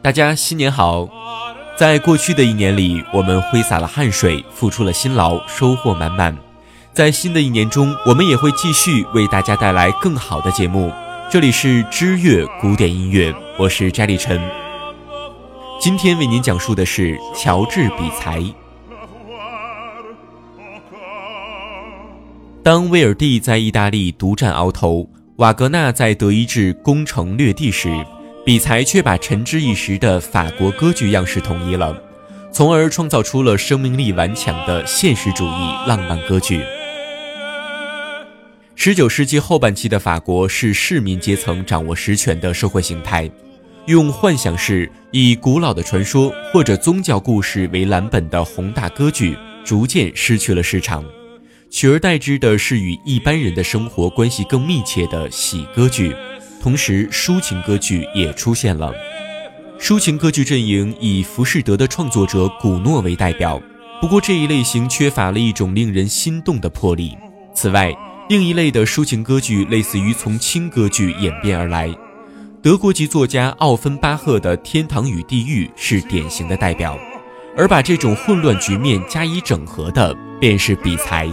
大家新年好！在过去的一年里，我们挥洒了汗水，付出了辛劳，收获满满。在新的一年中，我们也会继续为大家带来更好的节目。这里是知乐古典音乐，我是翟立晨。今天为您讲述的是乔治比才。当威尔第在意大利独占鳌头，瓦格纳在德意志攻城略地时，比才却把沉之一时的法国歌剧样式统一了，从而创造出了生命力顽强的现实主义浪漫歌剧。十九世纪后半期的法国是市民阶层掌握实权的社会形态，用幻想式、以古老的传说或者宗教故事为蓝本的宏大歌剧逐渐失去了市场。取而代之的是与一般人的生活关系更密切的喜歌剧，同时抒情歌剧也出现了。抒情歌剧阵营以浮士德的创作者古诺为代表，不过这一类型缺乏了一种令人心动的魄力。此外，另一类的抒情歌剧类似于从轻歌剧演变而来，德国籍作家奥芬巴赫的《天堂与地狱》是典型的代表，而把这种混乱局面加以整合的便是比才。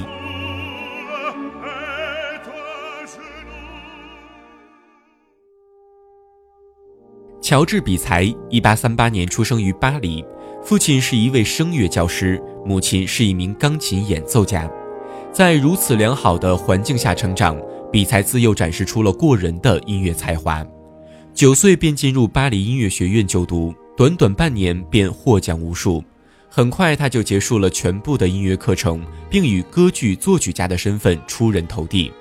乔治·比才，一八三八年出生于巴黎，父亲是一位声乐教师，母亲是一名钢琴演奏家。在如此良好的环境下成长，比才自幼展示出了过人的音乐才华。九岁便进入巴黎音乐学院就读，短短半年便获奖无数。很快他就结束了全部的音乐课程，并以歌剧作曲家的身份出人头地。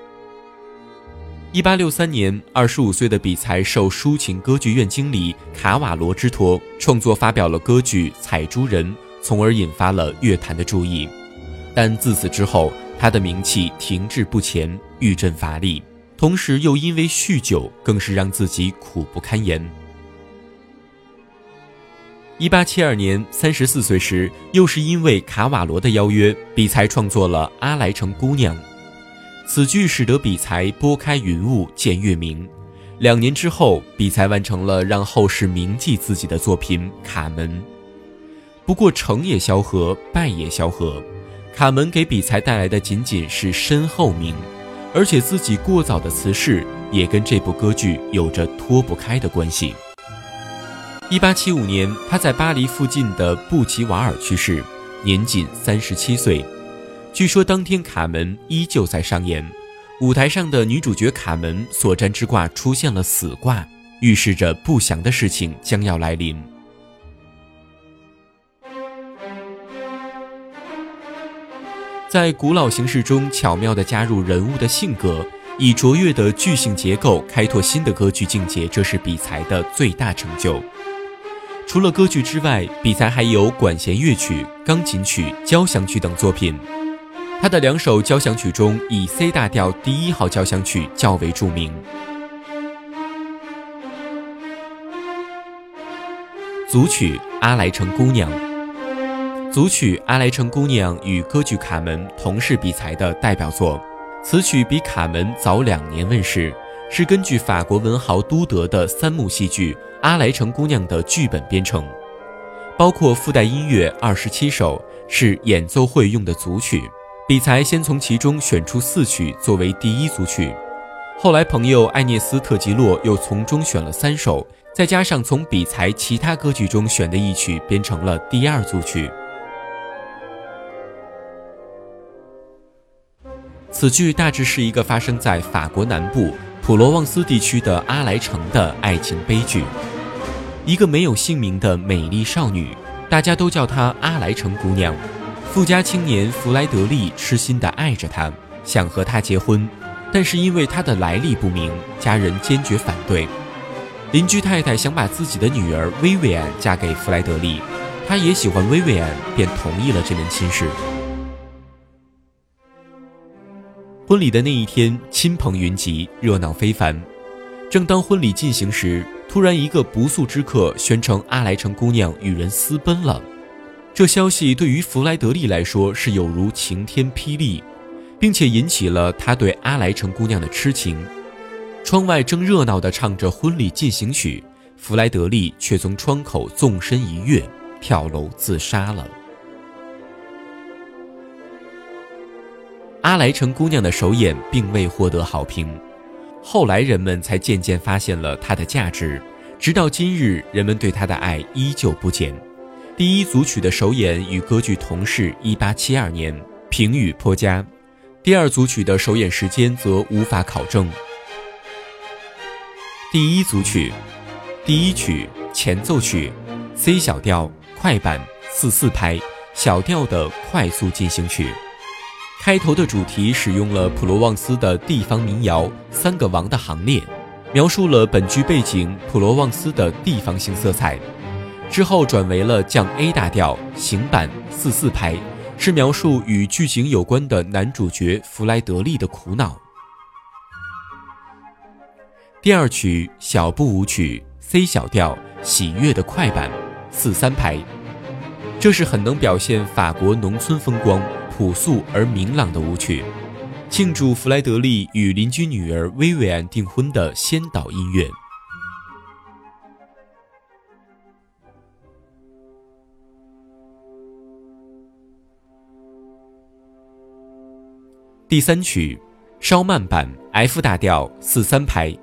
一八六三年，二十五岁的比才受抒情歌剧院经理卡瓦罗之托，创作发表了歌剧《采珠人》，从而引发了乐坛的注意。但自此之后，他的名气停滞不前，愈振乏力，同时又因为酗酒，更是让自己苦不堪言。一八七二年，三十四岁时，又是因为卡瓦罗的邀约，比才创作了《阿莱城姑娘》。此剧使得比才拨开云雾见月明。两年之后，比才完成了让后世铭记自己的作品《卡门》。不过成也萧何，败也萧何。卡门给比才带来的仅仅是身后名，而且自己过早的辞世也跟这部歌剧有着脱不开的关系。一八七五年，他在巴黎附近的布吉瓦尔去世，年仅三十七岁。据说当天卡门依旧在上演，舞台上的女主角卡门所占之卦出现了死卦，预示着不祥的事情将要来临。在古老形式中巧妙地加入人物的性格，以卓越的剧性结构开拓新的歌剧境界，这是比才的最大成就。除了歌剧之外，比才还有管弦乐曲、钢琴曲、交响曲等作品。他的两首交响曲中，以 C 大调第一号交响曲较为著名。组曲《阿莱城姑娘》，组曲《阿莱城姑娘》与歌剧《卡门》同是比才的代表作。此曲比《卡门》早两年问世，是根据法国文豪都德的三幕戏剧《阿莱城姑娘》的剧本编成，包括附带音乐二十七首，是演奏会用的组曲。比才先从其中选出四曲作为第一组曲，后来朋友艾涅斯特吉洛又从中选了三首，再加上从比才其他歌剧中选的一曲，编成了第二组曲。此剧大致是一个发生在法国南部普罗旺斯地区的阿莱城的爱情悲剧。一个没有姓名的美丽少女，大家都叫她阿莱城姑娘。富家青年弗莱德利痴心地爱着她，想和她结婚，但是因为她的来历不明，家人坚决反对。邻居太太想把自己的女儿薇薇安嫁给弗莱德利，她也喜欢薇薇安，便同意了这门亲事。婚礼的那一天，亲朋云集，热闹非凡。正当婚礼进行时，突然一个不速之客宣称阿莱城姑娘与人私奔了。这消息对于弗莱德利来说是有如晴天霹雳，并且引起了他对阿莱城姑娘的痴情。窗外正热闹地唱着婚礼进行曲，弗莱德利却从窗口纵身一跃，跳楼自杀了。阿莱城姑娘的首演并未获得好评，后来人们才渐渐发现了她的价值，直到今日，人们对她的爱依旧不减。第一组曲的首演与歌剧同是一八七二年，评语颇佳；第二组曲的首演时间则无法考证。第一组曲，第一曲前奏曲，C 小调快板四四拍，小调的快速进行曲。开头的主题使用了普罗旺斯的地方民谣《三个王的行列》，描述了本剧背景普罗旺斯的地方性色彩。之后转为了降 A 大调行板四四拍，是描述与剧情有关的男主角弗莱德利的苦恼。第二曲小步舞曲 C 小调喜悦的快板四三拍，这是很能表现法国农村风光。朴素而明朗的舞曲，庆祝弗莱德利与邻居女儿薇薇安订婚的先导音乐。第三曲，稍慢版 F 大调四三拍。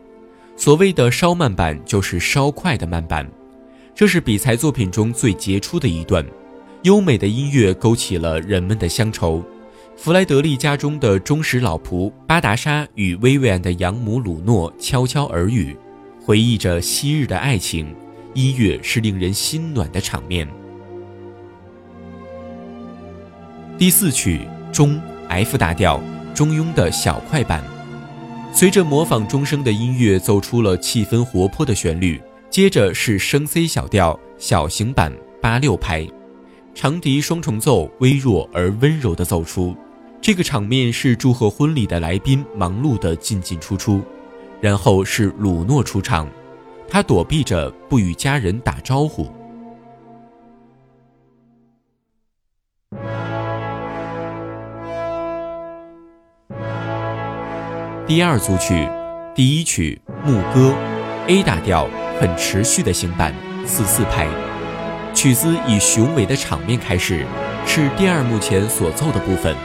所谓的稍慢版，就是稍快的慢板。这是比才作品中最杰出的一段。优美的音乐勾起了人们的乡愁。弗莱德利家中的忠实老仆巴达莎与薇薇安的养母鲁诺悄悄耳语，回忆着昔日的爱情。音乐是令人心暖的场面。第四曲中 F 大调中庸的小快板，随着模仿钟声的音乐奏出了气氛活泼的旋律。接着是升 C 小调小型版八六拍。长笛双重奏微弱而温柔地奏出，这个场面是祝贺婚礼的来宾忙碌地进进出出，然后是鲁诺出场，他躲避着不与家人打招呼。第二组曲，第一曲牧歌，A 大调很持续的行板四四拍。曲子以雄伟的场面开始，是第二幕前所奏的部分，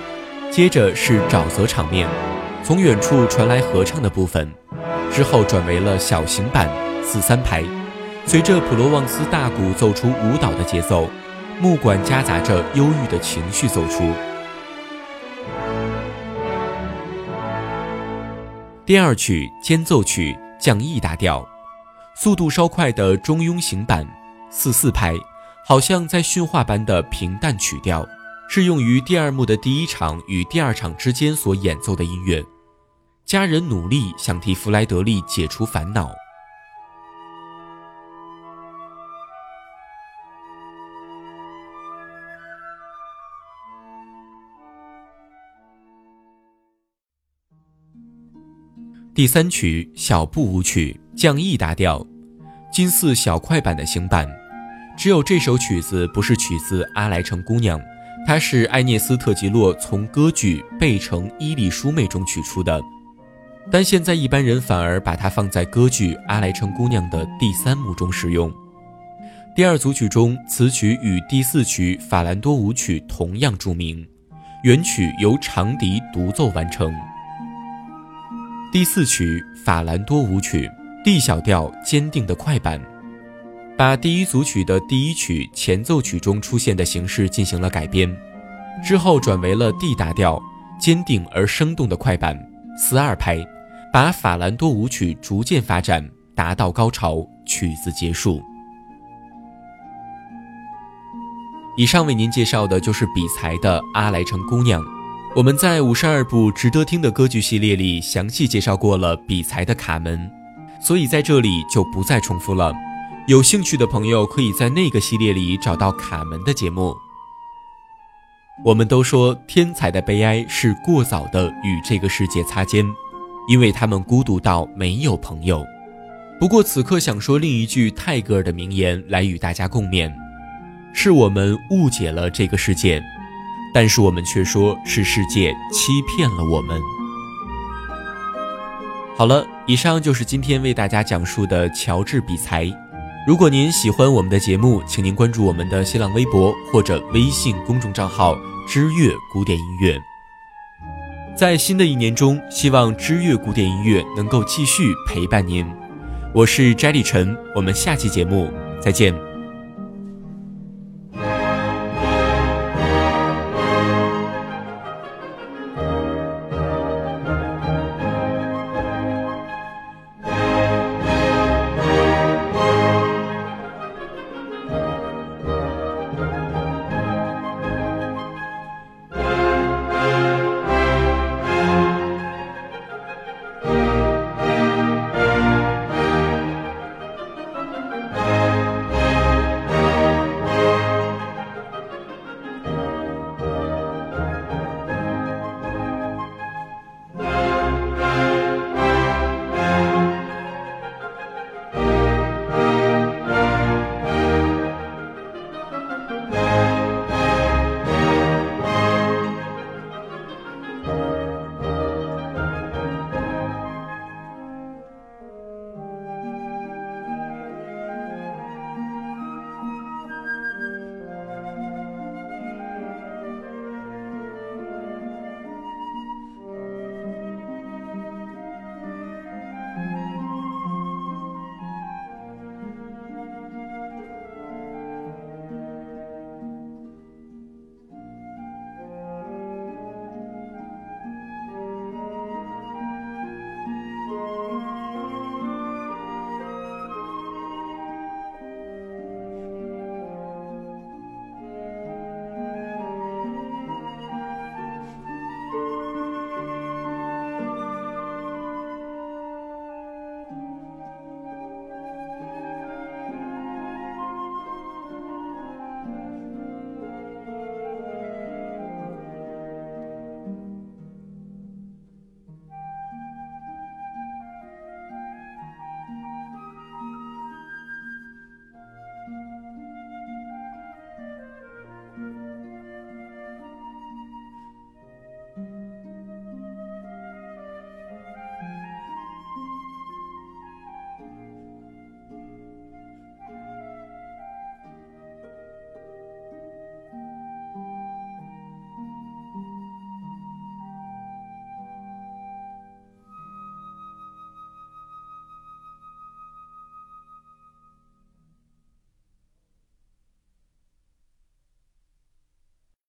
接着是沼泽场面，从远处传来合唱的部分，之后转为了小型版四三拍，随着普罗旺斯大鼓奏出舞蹈的节奏，木管夹杂着忧郁的情绪奏出。第二曲间奏曲降 E 大调，速度稍快的中庸型版四四拍。好像在驯化般的平淡曲调，适用于第二幕的第一场与第二场之间所演奏的音乐。家人努力想替弗莱德利解除烦恼。第三曲小步舞曲降 E 大调，金四小快板的行板。只有这首曲子不是取自《阿莱城姑娘》，它是埃涅斯特吉洛从歌剧《贝城伊丽舒妹》中取出的，但现在一般人反而把它放在歌剧《阿莱城姑娘》的第三幕中使用。第二组曲中，此曲与第四曲法兰多舞曲同样著名，原曲由长笛独奏完成。第四曲法兰多舞曲，D 小调坚定的快板。把第一组曲的第一曲前奏曲中出现的形式进行了改编，之后转为了 D 大调，坚定而生动的快板四二拍，把法兰多舞曲逐渐发展达到高潮，曲子结束。以上为您介绍的就是比才的《阿莱城姑娘》。我们在五十二部值得听的歌剧系列里详细介绍过了比才的《卡门》，所以在这里就不再重复了。有兴趣的朋友可以在那个系列里找到卡门的节目。我们都说天才的悲哀是过早的与这个世界擦肩，因为他们孤独到没有朋友。不过此刻想说另一句泰戈尔的名言来与大家共勉：是我们误解了这个世界。但是我们却说是世界欺骗了我们。好了，以上就是今天为大家讲述的乔治比才。如果您喜欢我们的节目，请您关注我们的新浪微博或者微信公众账号“知乐古典音乐”。在新的一年中，希望知乐古典音乐能够继续陪伴您。我是摘立晨，我们下期节目再见。